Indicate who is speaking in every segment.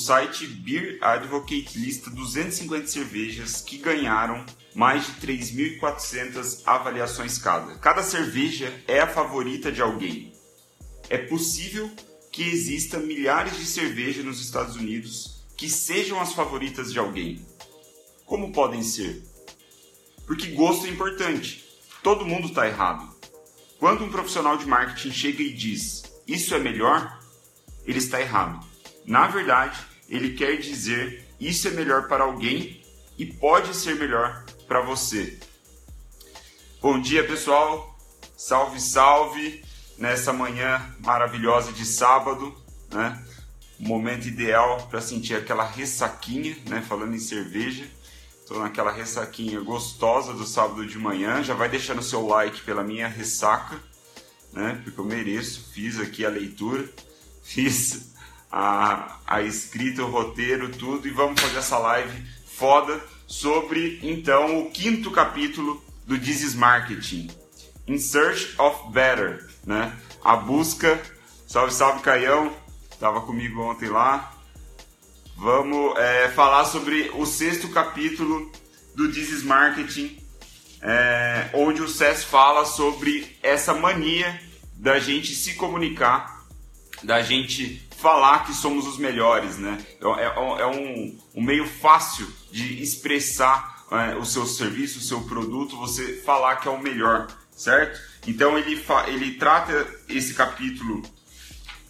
Speaker 1: site Beer Advocate lista 250 cervejas que ganharam mais de 3.400 avaliações cada. Cada cerveja é a favorita de alguém. É possível que exista milhares de cervejas nos Estados Unidos que sejam as favoritas de alguém. Como podem ser? Porque gosto é importante. Todo mundo está errado. Quando um profissional de marketing chega e diz isso é melhor, ele está errado. Na verdade, ele quer dizer isso é melhor para alguém e pode ser melhor para você. Bom dia, pessoal. Salve, salve nessa manhã maravilhosa de sábado, né? momento ideal para sentir aquela ressaquinha, né? Falando em cerveja. Estou naquela ressaquinha gostosa do sábado de manhã. Já vai deixando seu like pela minha ressaca, né? Porque eu mereço. Fiz aqui a leitura, fiz a, a escrita, o roteiro, tudo. E vamos fazer essa live foda sobre, então, o quinto capítulo do This is Marketing. In Search of Better né? A busca. Salve, salve, Caião. Tava comigo ontem lá. Vamos é, falar sobre o sexto capítulo do This is Marketing, é, onde o Cés fala sobre essa mania da gente se comunicar, da gente falar que somos os melhores, né? É, é, é um, um, meio fácil de expressar é, o seu serviço, o seu produto, você falar que é o melhor, certo? Então ele, ele trata esse capítulo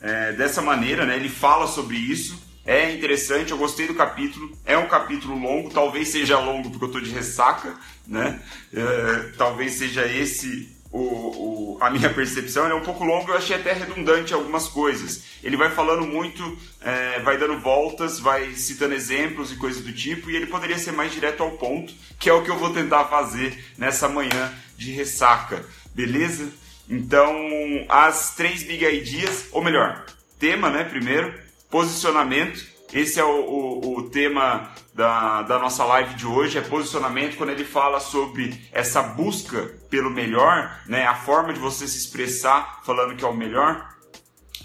Speaker 1: é, dessa maneira, né? Ele fala sobre isso. É interessante, eu gostei do capítulo. É um capítulo longo, talvez seja longo porque eu estou de ressaca, né? É, talvez seja esse o, o, a minha percepção. Ele é um pouco longo, eu achei até redundante algumas coisas. Ele vai falando muito, é, vai dando voltas, vai citando exemplos e coisas do tipo, e ele poderia ser mais direto ao ponto, que é o que eu vou tentar fazer nessa manhã de ressaca beleza? Então, as três big ideas, ou melhor, tema, né? Primeiro, posicionamento. Esse é o, o, o, tema da, da nossa live de hoje, é posicionamento, quando ele fala sobre essa busca pelo melhor, né? A forma de você se expressar falando que é o melhor.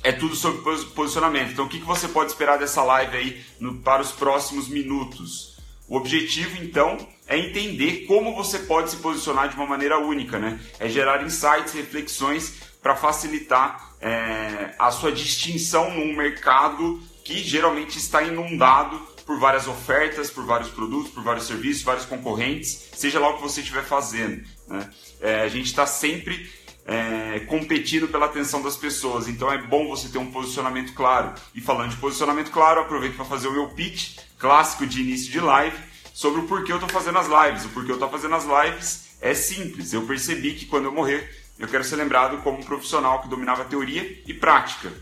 Speaker 1: É tudo sobre posicionamento. Então, o que, que você pode esperar dessa live aí no, para os próximos minutos? O objetivo, então, é entender como você pode se posicionar de uma maneira única, né? É gerar insights, reflexões para facilitar é, a sua distinção num mercado que geralmente está inundado por várias ofertas, por vários produtos, por vários serviços, vários concorrentes, seja lá o que você estiver fazendo. Né? É, a gente está sempre é, competindo pela atenção das pessoas, então é bom você ter um posicionamento claro. E falando de posicionamento claro, aproveito para fazer o meu pitch clássico de início de live sobre o porquê eu estou fazendo as lives. O porquê eu estou fazendo as lives é simples. Eu percebi que quando eu morrer, eu quero ser lembrado como um profissional que dominava teoria e prática.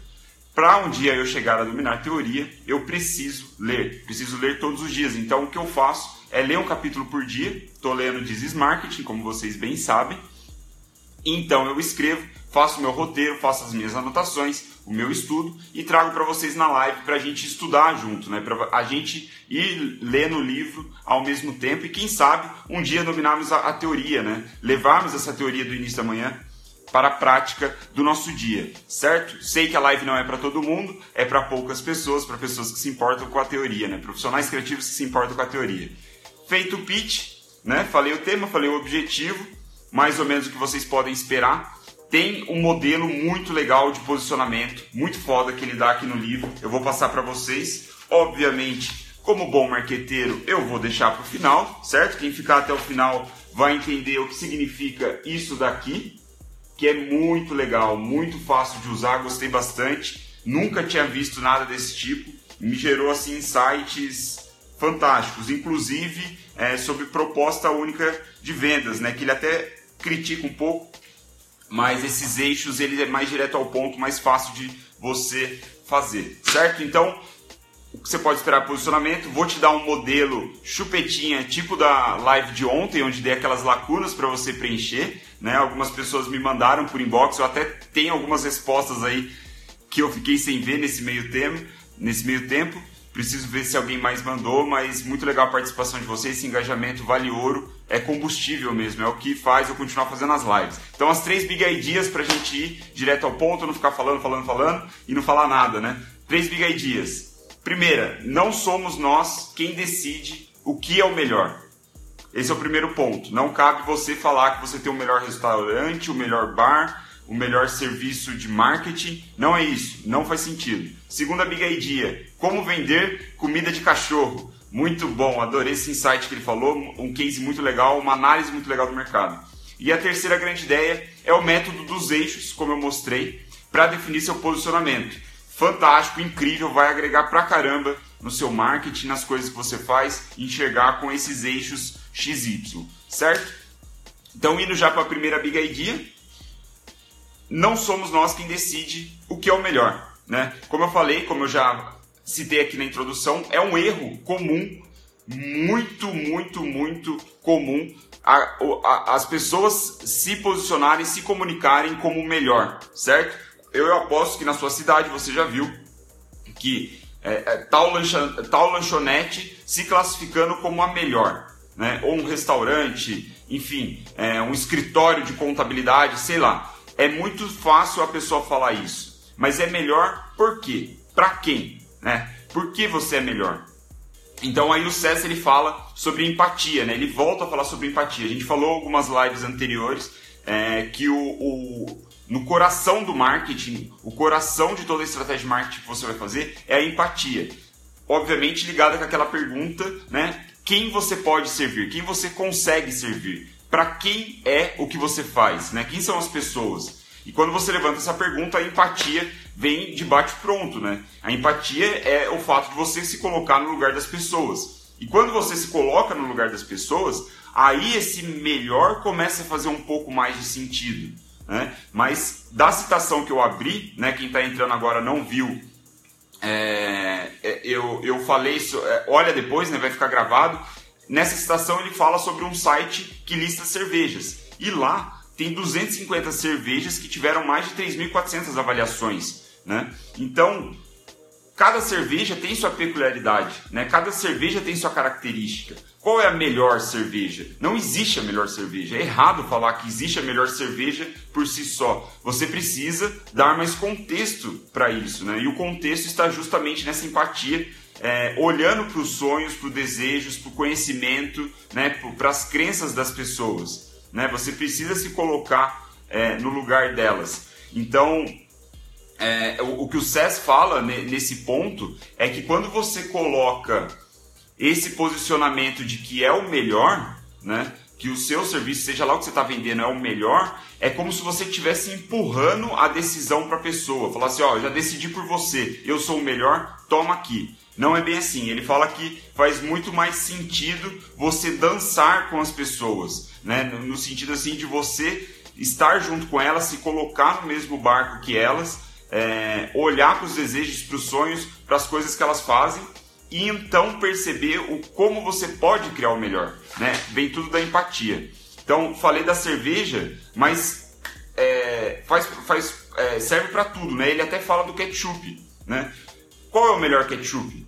Speaker 1: Para um dia eu chegar a dominar teoria, eu preciso ler. Preciso ler todos os dias. Então o que eu faço é ler um capítulo por dia. Estou lendo This Marketing, como vocês bem sabem. Então eu escrevo, faço o meu roteiro, faço as minhas anotações, o meu estudo e trago para vocês na live para a gente estudar junto, né? Para a gente ir lendo o livro ao mesmo tempo e quem sabe um dia dominarmos a, a teoria, né? Levarmos essa teoria do início da manhã para a prática do nosso dia, certo? Sei que a live não é para todo mundo, é para poucas pessoas, para pessoas que se importam com a teoria, né? Profissionais criativos que se importam com a teoria. Feito o pitch, né? Falei o tema, falei o objetivo, mais ou menos o que vocês podem esperar tem um modelo muito legal de posicionamento, muito foda que ele dá aqui no livro. Eu vou passar para vocês. Obviamente, como bom marqueteiro, eu vou deixar para o final, certo? Quem ficar até o final vai entender o que significa isso daqui, que é muito legal, muito fácil de usar, gostei bastante. Nunca tinha visto nada desse tipo. Me gerou assim insights fantásticos, inclusive é, sobre proposta única de vendas, né? Que ele até critica um pouco, mas esses eixos ele é mais direto ao ponto, mais fácil de você fazer, certo? Então, o que você pode esperar posicionamento, vou te dar um modelo chupetinha, tipo da live de ontem, onde dei aquelas lacunas para você preencher, né? Algumas pessoas me mandaram por inbox, eu até tenho algumas respostas aí que eu fiquei sem ver nesse meio tempo, nesse meio tempo. Preciso ver se alguém mais mandou, mas muito legal a participação de vocês. Esse engajamento vale ouro, é combustível mesmo, é o que faz eu continuar fazendo as lives. Então, as três big ideas pra gente ir direto ao ponto, não ficar falando, falando, falando e não falar nada, né? Três big ideas. Primeira, não somos nós quem decide o que é o melhor. Esse é o primeiro ponto. Não cabe você falar que você tem o melhor restaurante, o melhor bar, o melhor serviço de marketing. Não é isso. Não faz sentido. Segunda big idea: como vender comida de cachorro. Muito bom, adorei esse insight que ele falou, um case muito legal, uma análise muito legal do mercado. E a terceira grande ideia é o método dos eixos, como eu mostrei, para definir seu posicionamento. Fantástico, incrível, vai agregar pra caramba no seu marketing, nas coisas que você faz, enxergar com esses eixos XY, certo? Então, indo já para a primeira big idea, não somos nós quem decide o que é o melhor, né? Como eu falei, como eu já citei aqui na introdução, é um erro comum, muito, muito, muito comum a, a, as pessoas se posicionarem, se comunicarem como o melhor, certo? Eu, aposto que na sua cidade você já viu que é, é, tal, tal lanchonete se classificando como a melhor, né? ou um restaurante, enfim, é, um escritório de contabilidade, sei lá. É muito fácil a pessoa falar isso, mas é melhor por quê? Para quem? né? Por que você é melhor? Então aí o César ele fala sobre empatia, né? Ele volta a falar sobre empatia. A gente falou algumas lives anteriores é, que o, o, no coração do marketing, o coração de toda a estratégia de marketing que você vai fazer é a empatia. Obviamente ligada com aquela pergunta, né? Quem você pode servir? Quem você consegue servir? Para quem é o que você faz? Né? Quem são as pessoas? E quando você levanta essa pergunta, a empatia vem de bate pronto, né? A empatia é o fato de você se colocar no lugar das pessoas. E quando você se coloca no lugar das pessoas, aí esse melhor começa a fazer um pouco mais de sentido. Né? Mas da citação que eu abri, né, quem está entrando agora não viu, é, é, eu, eu falei isso, é, olha depois, né, vai ficar gravado. Nessa citação ele fala sobre um site que lista cervejas. E lá tem 250 cervejas que tiveram mais de 3.400 avaliações. Né? Então, cada cerveja tem sua peculiaridade, né? cada cerveja tem sua característica. Qual é a melhor cerveja? Não existe a melhor cerveja. É errado falar que existe a melhor cerveja por si só. Você precisa dar mais contexto para isso, né? E o contexto está justamente nessa empatia, é, olhando para os sonhos, para os desejos, para o conhecimento, né? para as crenças das pessoas. Né? Você precisa se colocar é, no lugar delas. Então, é, o, o, que o SES fala nesse ponto é que quando você coloca esse posicionamento de que é o melhor, né? Que o seu serviço, seja lá o que você está vendendo, é o melhor, é como se você estivesse empurrando a decisão para a pessoa. Falar assim, ó, já decidi por você, eu sou o melhor, toma aqui. Não é bem assim. Ele fala que faz muito mais sentido você dançar com as pessoas, né? No sentido assim de você estar junto com elas, se colocar no mesmo barco que elas é, olhar para os desejos, para os sonhos, para as coisas que elas fazem e então perceber o como você pode criar o melhor, né? Vem tudo da empatia. Então falei da cerveja, mas é, faz, faz, é, serve para tudo, né? Ele até fala do ketchup, né? Qual é o melhor ketchup?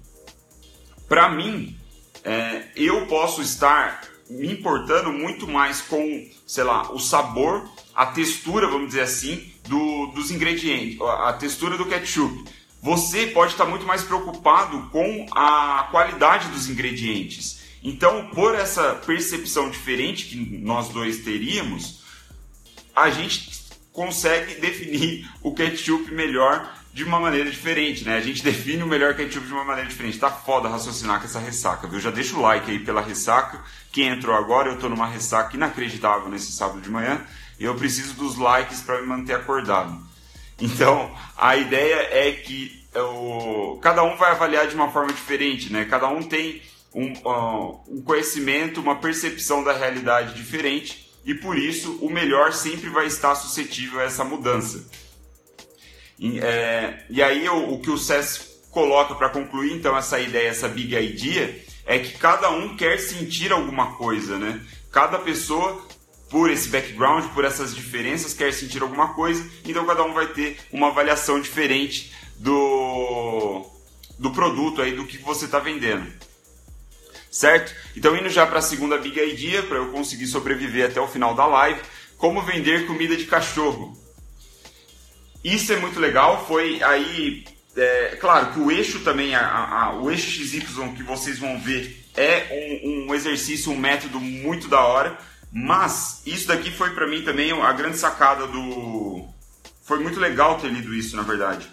Speaker 1: Para mim, é, eu posso estar me importando muito mais com, sei lá, o sabor, a textura, vamos dizer assim, do, dos ingredientes, a textura do ketchup. Você pode estar muito mais preocupado com a qualidade dos ingredientes. Então, por essa percepção diferente que nós dois teríamos, a gente consegue definir o ketchup melhor de uma maneira diferente, né? A gente define o melhor ketchup de uma maneira diferente. Tá foda raciocinar com essa ressaca, viu? Já deixa o like aí pela ressaca. Quem entrou agora, eu tô numa ressaca inacreditável nesse sábado de manhã e eu preciso dos likes para me manter acordado. Então, a ideia é que o, cada um vai avaliar de uma forma diferente, né? Cada um tem um, um conhecimento, uma percepção da realidade diferente e por isso o melhor sempre vai estar suscetível a essa mudança. E, é, e aí o, o, que o SES coloca para concluir então essa ideia, essa big idea, é que cada um quer sentir alguma coisa, né? Cada pessoa, por esse background, por essas diferenças, quer sentir alguma coisa, então cada um vai ter uma avaliação diferente do, do produto aí, do que você está vendendo. Certo? Então indo já para a segunda big idea, para eu conseguir sobreviver até o final da live, como vender comida de cachorro. Isso é muito legal, foi aí é, claro que o eixo também, a, a, o eixo XY que vocês vão ver é um, um, exercício, um método muito da hora, mas isso daqui foi para mim também a grande sacada do. Foi muito legal ter lido isso, na verdade.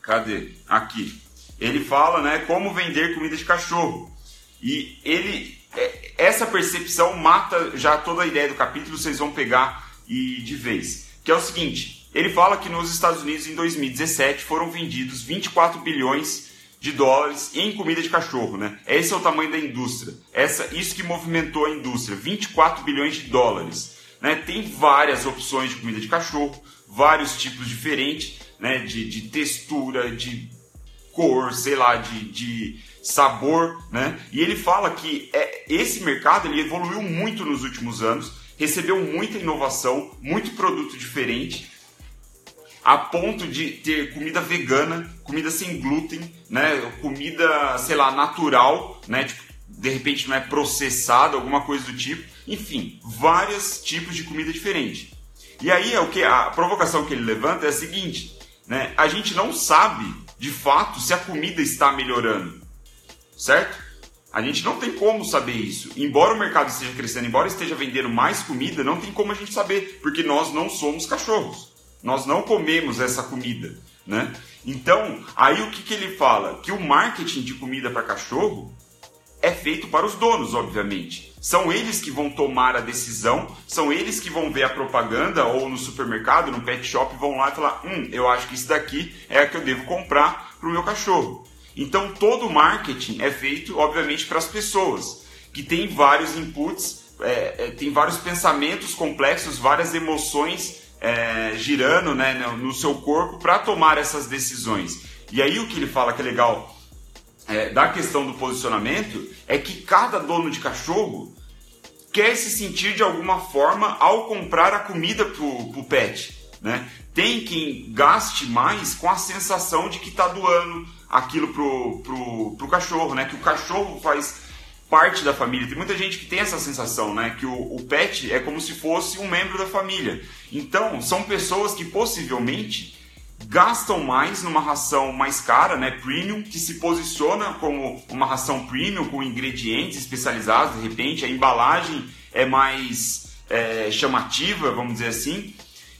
Speaker 1: Cadê? Aqui. Ele fala, né, como vender comida de cachorro. E ele, é, essa percepção mata já toda a ideia do capítulo, vocês vão pegar e de vez. Que é o seguinte, ele fala que nos Estados Unidos em 2017 foram vendidos 24 bilhões de dólares em comida de cachorro, né? Esse é o tamanho da indústria. Essa, isso que movimentou a indústria, 24 bilhões de dólares. Né? Tem várias opções de comida de cachorro, vários tipos diferentes, né? De, de textura, de cor, sei lá, de, de sabor, né? E ele fala que é, esse mercado ele evoluiu muito nos últimos anos, recebeu muita inovação, muito produto diferente a ponto de ter comida vegana, comida sem glúten, né? Comida, sei lá, natural, né? Tipo, de repente não é processada, alguma coisa do tipo. Enfim, vários tipos de comida diferente. E aí é o que a provocação que ele levanta é a seguinte, né? A gente não sabe de fato se a comida está melhorando, certo? A gente não tem como saber isso. Embora o mercado esteja crescendo, embora esteja vendendo mais comida, não tem como a gente saber, porque nós não somos cachorros. Nós não comemos essa comida, né? Então, aí o que, que ele fala? Que o marketing de comida para cachorro é feito para os donos, obviamente. São eles que vão tomar a decisão, são eles que vão ver a propaganda ou no supermercado, no pet shop, vão lá e falar: hum, eu acho que isso daqui é a que eu devo comprar para o meu cachorro. Então todo o marketing é feito, obviamente, para as pessoas, que tem vários inputs, é, é, tem vários pensamentos complexos, várias emoções é, girando né, no seu corpo para tomar essas decisões. E aí o que ele fala que é legal é, da questão do posicionamento é que cada dono de cachorro quer se sentir de alguma forma ao comprar a comida para o pet. Né? Tem quem gaste mais com a sensação de que está doando aquilo pro, pro, pro cachorro, né? Que o cachorro faz parte da família. Tem muita gente que tem essa sensação, né? Que o, o pet é como se fosse um membro da família. Então, são pessoas que possivelmente gastam mais numa ração mais cara, né, premium, que se posiciona como uma ração premium com ingredientes especializados, de repente a embalagem é mais é, chamativa, vamos dizer assim.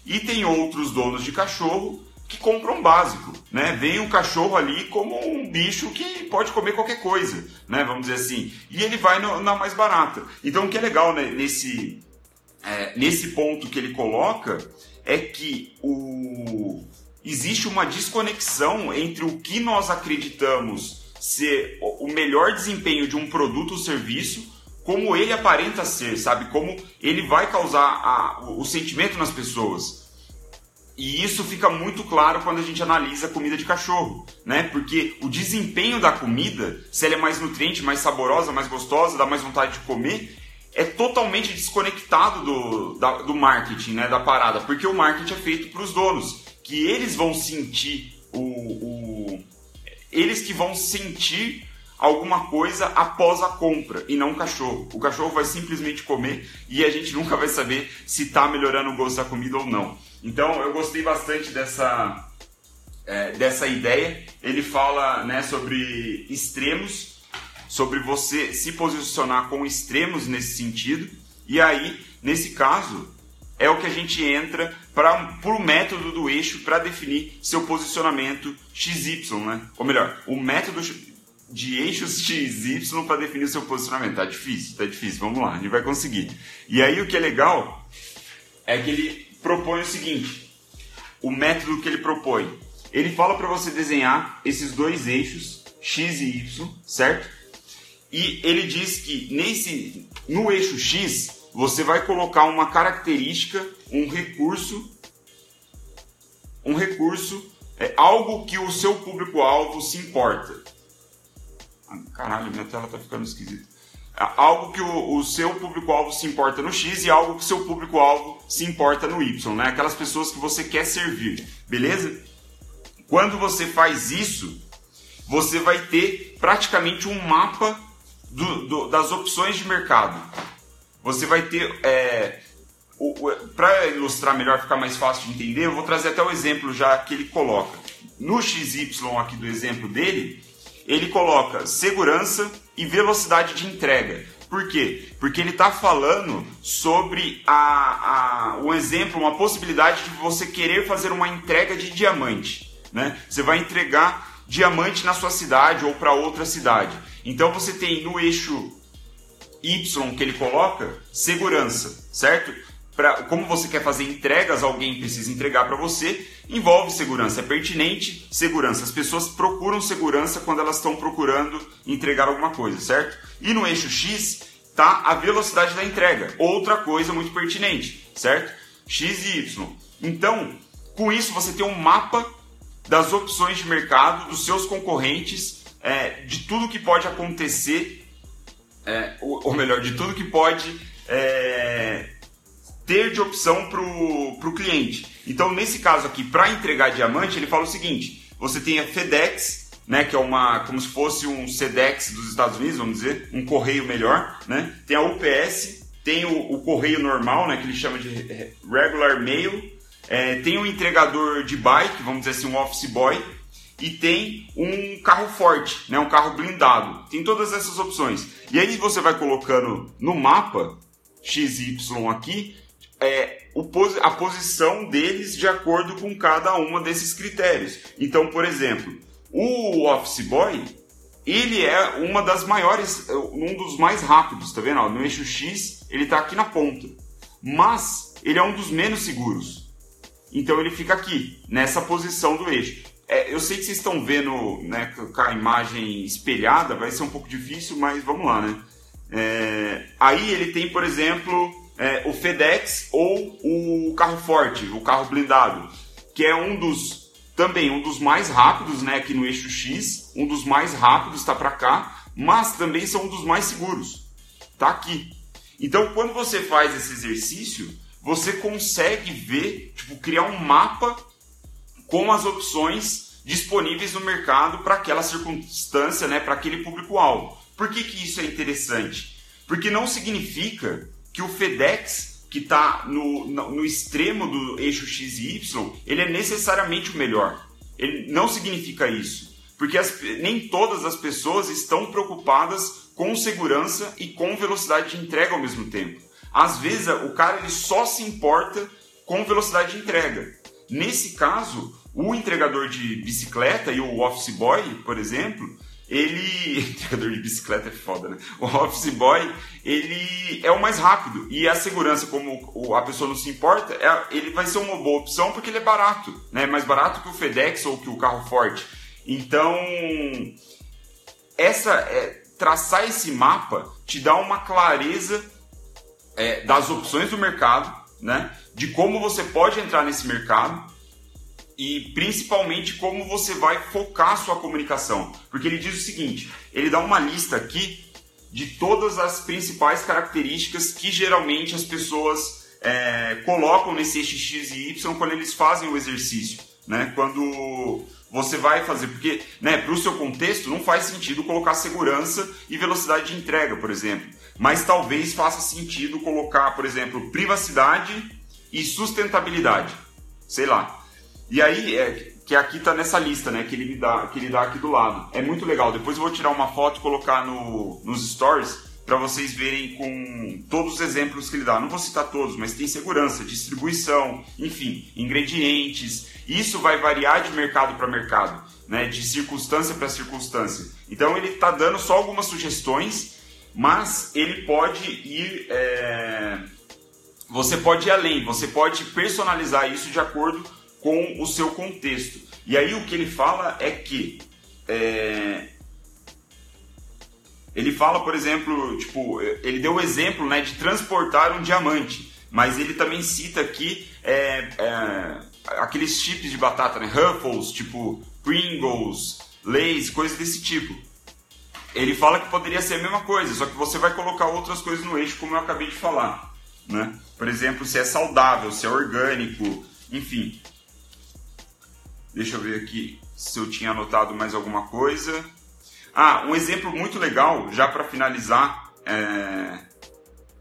Speaker 1: E tem outros donos de cachorro que compram básico, né? Vem o cachorro ali como um bicho que pode comer qualquer coisa, né? Vamos dizer assim. E ele vai no, na mais barata. Então o que é legal né, nesse, é, nesse ponto que ele coloca é que o, existe uma desconexão entre o que nós acreditamos ser o melhor desempenho de um produto ou serviço como ele aparenta ser, sabe? Como ele vai causar a, o sentimento nas pessoas. E isso fica muito claro quando a gente analisa a comida de cachorro, né? Porque o desempenho da comida, se ela é mais nutriente, mais saborosa, mais gostosa, dá mais vontade de comer, é totalmente desconectado do, da, do marketing, né? Da parada. Porque o marketing é feito para os donos, que eles vão sentir o, o, eles que vão sentir alguma coisa após a compra e não o cachorro. O cachorro vai simplesmente comer e a gente nunca vai saber se está melhorando o gosto da comida ou não. Então eu gostei bastante dessa, é, dessa ideia. Ele fala né, sobre extremos, sobre você se posicionar com extremos nesse sentido. E aí, nesse caso, é o que a gente entra para o método do eixo para definir seu posicionamento XY, né? Ou melhor, o método de eixos XY para definir o seu posicionamento. Tá difícil, tá difícil. Vamos lá, a gente vai conseguir. E aí o que é legal é que ele propõe o seguinte: o método que ele propõe. Ele fala para você desenhar esses dois eixos, x e y, certo? E ele diz que nesse no eixo x você vai colocar uma característica, um recurso, um recurso, é algo que o seu público-alvo se importa. Caralho, minha tela tá ficando esquisita algo que o, o seu público-alvo se importa no X e algo que o seu público-alvo se importa no Y, né? Aquelas pessoas que você quer servir, beleza? Quando você faz isso, você vai ter praticamente um mapa do, do, das opções de mercado. Você vai ter. É, Para ilustrar melhor, ficar mais fácil de entender, eu vou trazer até o exemplo já que ele coloca. no XY aqui do exemplo dele, ele coloca segurança e velocidade de entrega. Por quê? Porque ele está falando sobre a, a, um exemplo, uma possibilidade de você querer fazer uma entrega de diamante. Né? Você vai entregar diamante na sua cidade ou para outra cidade. Então você tem no eixo Y que ele coloca segurança, certo? Pra, como você quer fazer entregas, alguém precisa entregar para você, envolve segurança. É pertinente segurança. As pessoas procuram segurança quando elas estão procurando entregar alguma coisa, certo? E no eixo X está a velocidade da entrega. Outra coisa muito pertinente, certo? X e Y. Então, com isso você tem um mapa das opções de mercado, dos seus concorrentes, é, de tudo que pode acontecer, é, ou, ou, melhor, de tudo que pode é, ter de opção para o cliente. Então, nesse caso aqui, para entregar diamante, ele fala o seguinte: você tem a FedEx, né, que é uma como se fosse um Sedex dos Estados Unidos, vamos dizer, um correio melhor, né? Tem a UPS, tem o, o correio normal, né, que ele chama de regular mail, é, tem um entregador de bike, vamos dizer assim, um office boy, e tem um carro forte, né, um carro blindado. Tem todas essas opções. E aí você vai colocando no mapa XY aqui é, a posição deles de acordo com cada uma desses critérios. Então, por exemplo, o Office Boy ele é uma das maiores, um dos mais rápidos, tá vendo? No eixo X ele está aqui na ponta, mas ele é um dos menos seguros. Então ele fica aqui, nessa posição do eixo. É, eu sei que vocês estão vendo né, com a imagem espelhada, vai ser um pouco difícil, mas vamos lá, né? É, aí ele tem, por exemplo, é, o FedEx ou o carro forte, o carro blindado, que é um dos também um dos mais rápidos, né, aqui no eixo X, um dos mais rápidos está para cá, mas também são um dos mais seguros. Tá aqui. Então, quando você faz esse exercício, você consegue ver, tipo, criar um mapa com as opções disponíveis no mercado para aquela circunstância, né, para aquele público-alvo. Por que, que isso é interessante? Porque não significa que o FedEx, que está no, no, no, extremo do eixo X e Y, ele é necessariamente o melhor. Ele não significa isso. Porque as, nem todas as pessoas estão preocupadas com segurança e com velocidade de entrega ao mesmo tempo. Às vezes o cara ele só se importa com velocidade de entrega. Nesse caso, o entregador de bicicleta e o office boy, por exemplo, ele. Entregador de bicicleta é foda, né? O office boy, ele é o mais rápido. E a segurança, como a pessoa não se importa, é, ele vai ser uma boa opção porque ele é barato, né? Mais barato que o FedEx ou que o carro forte. Então, essa é, traçar esse mapa te dá uma clareza é, das opções do mercado, né? De como você pode entrar nesse mercado e principalmente como você vai focar sua comunicação. Porque ele diz o seguinte: ele dá uma lista aqui de todas as principais características que geralmente as pessoas é, colocam nesse eixo X e Y quando eles fazem o exercício. Né? Quando você vai fazer, porque né, para o seu contexto não faz sentido colocar segurança e velocidade de entrega, por exemplo. Mas talvez faça sentido colocar, por exemplo, privacidade e sustentabilidade. Sei lá. E aí, é, que aqui tá nessa lista, né? Que ele me dá, que ele dá aqui do lado. É muito legal. Depois eu vou tirar uma foto e colocar no, nos stories para vocês verem com todos os exemplos que ele dá. Não vou citar todos, mas tem segurança, distribuição, enfim, ingredientes. Isso vai variar de mercado para mercado, né? De circunstância para circunstância. Então ele está dando só algumas sugestões, mas ele pode ir. É... Você pode ir além, você pode personalizar isso de acordo com o seu contexto. E aí o que ele fala é que é, ele fala, por exemplo, tipo, ele deu o exemplo né, de transportar um diamante, mas ele também cita aqui é, é, aqueles chips de batata, né, Ruffles, tipo Pringles, Lay's, coisas desse tipo. Ele fala que poderia ser a mesma coisa, só que você vai colocar outras coisas no eixo, como eu acabei de falar. Né? Por exemplo, se é saudável, se é orgânico, enfim. Deixa eu ver aqui se eu tinha anotado mais alguma coisa. Ah, um exemplo muito legal, já para finalizar, é,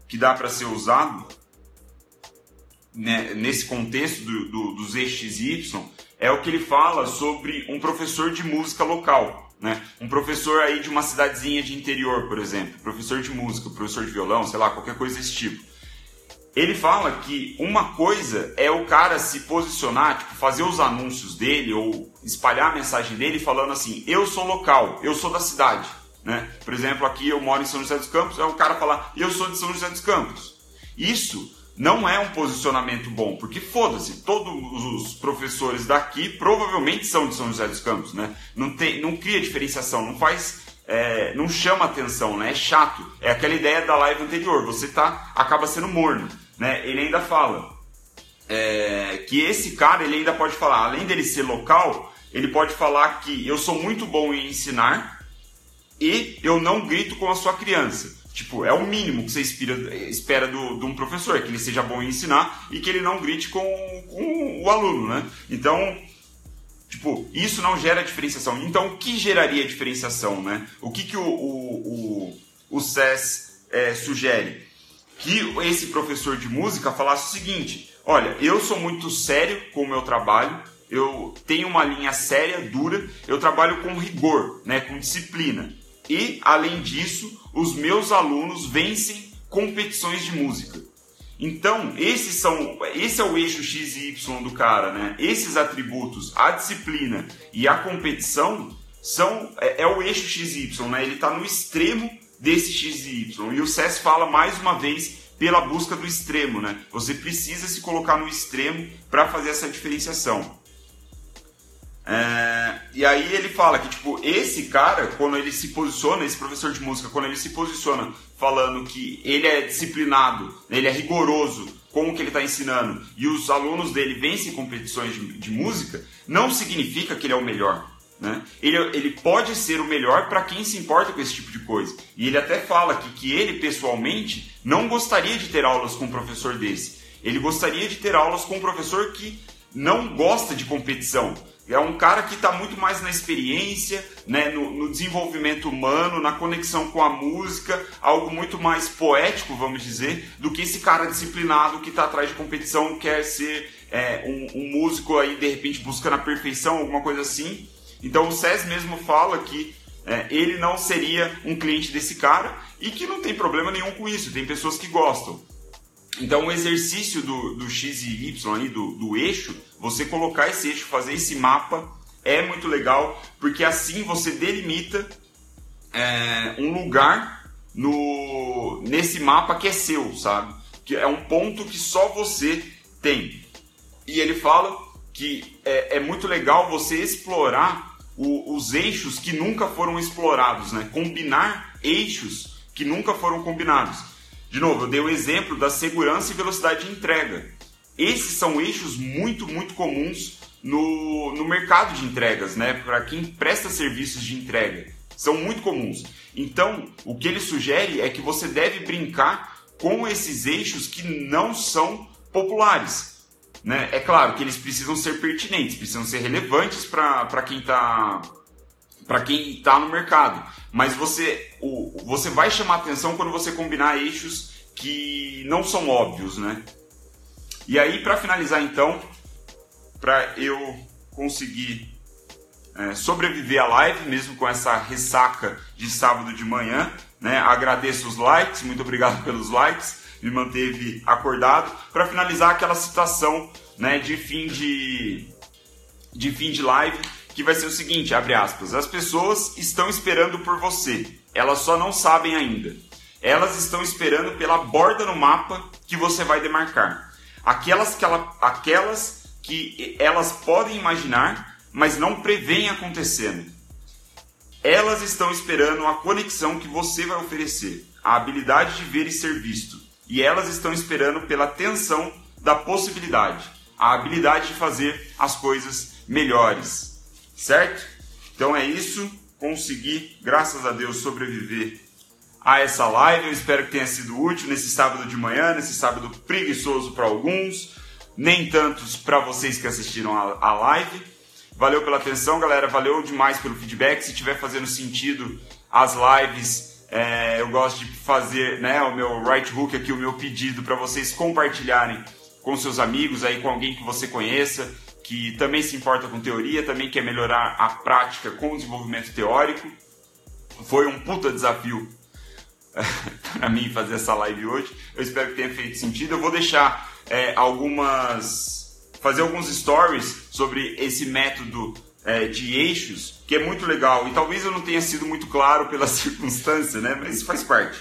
Speaker 1: que dá para ser usado né, nesse contexto do, do, dos eixos Y, é o que ele fala sobre um professor de música local. Né? Um professor aí de uma cidadezinha de interior, por exemplo, professor de música, professor de violão, sei lá, qualquer coisa desse tipo. Ele fala que uma coisa é o cara se posicionar, tipo, fazer os anúncios dele ou espalhar a mensagem dele falando assim: eu sou local, eu sou da cidade. Né? Por exemplo, aqui eu moro em São José dos Campos, é o cara falar: eu sou de São José dos Campos. Isso não é um posicionamento bom, porque foda-se, todos os professores daqui provavelmente são de São José dos Campos, né? Não, tem, não cria diferenciação, não faz. É, não chama atenção, né? É chato. É aquela ideia da live anterior, você tá, acaba sendo morno. Né? Ele ainda fala é, que esse cara ele ainda pode falar, além dele ser local, ele pode falar que eu sou muito bom em ensinar e eu não grito com a sua criança. Tipo, é o mínimo que você espera, espera do, de um professor, que ele seja bom em ensinar e que ele não grite com, com o aluno, né? Então, tipo, isso não gera diferenciação. Então, o que geraria diferenciação, né? O que, que o, o, o, o SES é, sugere? Que esse professor de música falasse o seguinte, olha, eu sou muito sério com o meu trabalho, eu tenho uma linha séria, dura, eu trabalho com rigor, né, com disciplina. E, além disso, os meus alunos vencem competições de música. Então, esses são, esse é o eixo X e Y do cara, né? Esses atributos, a disciplina e a competição, são é, é o eixo X e Y, né? Ele está no extremo desse X e Y. E o SES fala mais uma vez pela busca do extremo, né? Você precisa se colocar no extremo para fazer essa diferenciação. É, e aí ele fala que, tipo, esse cara, quando ele se posiciona, esse professor de música, quando ele se posiciona falando que ele é disciplinado, ele é rigoroso com o que ele está ensinando e os alunos dele vencem competições de, de, música, não significa que ele é o melhor. Né? Ele, ele pode ser o melhor para quem se importa com esse tipo de coisa. E ele até fala que, que ele, pessoalmente, não gostaria de ter aulas com um professor desse. Ele gostaria de ter aulas com um professor que não gosta de competição é um cara que está muito mais na experiência, né, no, no, desenvolvimento humano, na conexão com a música, algo muito mais poético, vamos dizer, do que esse cara disciplinado que está atrás de competição, quer ser é, um, um, músico aí de repente buscando a perfeição, alguma coisa assim. Então o SES mesmo fala que é, ele não seria um cliente desse cara e que não tem problema nenhum com isso, tem pessoas que gostam. Então o exercício do, do X e Y, aí, do, do eixo, você colocar esse eixo, fazer esse mapa, é muito legal, porque assim você delimita é, um lugar no, nesse mapa que é seu, sabe? Que é um ponto que só você tem. E ele fala que é, é muito legal você explorar o, os eixos que nunca foram explorados, né? Combinar eixos que nunca foram combinados. De novo, eu dei o exemplo da segurança e velocidade de entrega. Esses são eixos muito, muito comuns no, no mercado de entregas, né? Para quem presta serviços de entrega. São muito comuns. Então, o que ele sugere é que você deve brincar com esses eixos que não são populares. Né? É claro que eles precisam ser pertinentes, precisam ser relevantes para quem está para quem está no mercado. Mas você, o, você vai chamar atenção quando você combinar eixos que não são óbvios, né? E aí, para finalizar, então, para eu conseguir é, sobreviver à live, mesmo com essa ressaca de sábado de manhã, né? Agradeço os likes, muito obrigado pelos likes, me manteve acordado. Para finalizar, aquela citação, né, de fim de de fim de live que vai ser o seguinte, abre aspas, as pessoas estão esperando por você, elas só não sabem ainda. Elas estão esperando pela borda no mapa que você vai demarcar. Aquelas que, ela, aquelas que elas podem imaginar, mas não preveem acontecendo. Elas estão esperando a conexão que você vai oferecer, a habilidade de ver e ser visto. E elas estão esperando pela tensão da possibilidade, a habilidade de fazer as coisas melhores certo? Então é isso. Consegui, graças a Deus, sobreviver a essa live. Eu espero que tenha sido útil nesse sábado de manhã, nesse sábado preguiçoso para alguns, nem tantos para vocês que assistiram a, live. Valeu pela atenção, galera. Valeu demais pelo feedback. Se tiver fazendo sentido as lives, é, eu gosto de fazer né, o meu right hook aqui, o meu pedido para vocês compartilharem com seus amigos aí, com alguém que você conheça que também se importa com teoria, também quer melhorar a prática com o desenvolvimento teórico. Foi um puta desafio para mim fazer essa live hoje. Eu espero que tenha feito sentido. Eu vou deixar é, algumas. fazer alguns stories sobre esse método é, de eixos, que é muito legal. E talvez eu não tenha sido muito claro pela circunstância, né? Mas faz parte.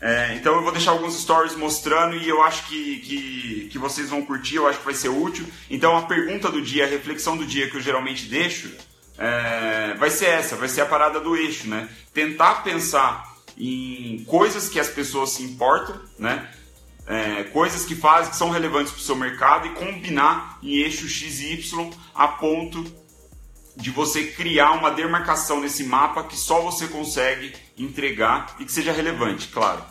Speaker 1: É, então eu vou deixar alguns stories mostrando e eu acho que, que, que, vocês vão curtir, eu acho que vai ser útil. Então a pergunta do dia, a reflexão do dia que eu geralmente deixo, é, vai ser essa, vai ser a parada do eixo, né? Tentar pensar em coisas que as pessoas se importam, né? É, coisas que fazem, que são relevantes para o seu mercado e combinar em eixo X e Y a ponto de você criar uma demarcação nesse mapa que só você consegue entregar e que seja relevante, claro.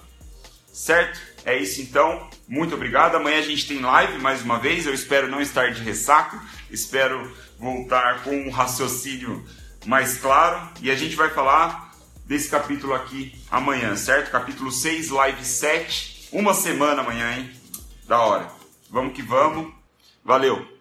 Speaker 1: Certo? É isso então. Muito obrigado. Amanhã a gente tem live mais uma vez. Eu espero não estar de ressaco. Espero voltar com um raciocínio mais claro. E a gente vai falar desse capítulo aqui amanhã, certo? Capítulo 6, live 7. Uma semana amanhã, hein? Da hora. Vamos que vamos. Valeu!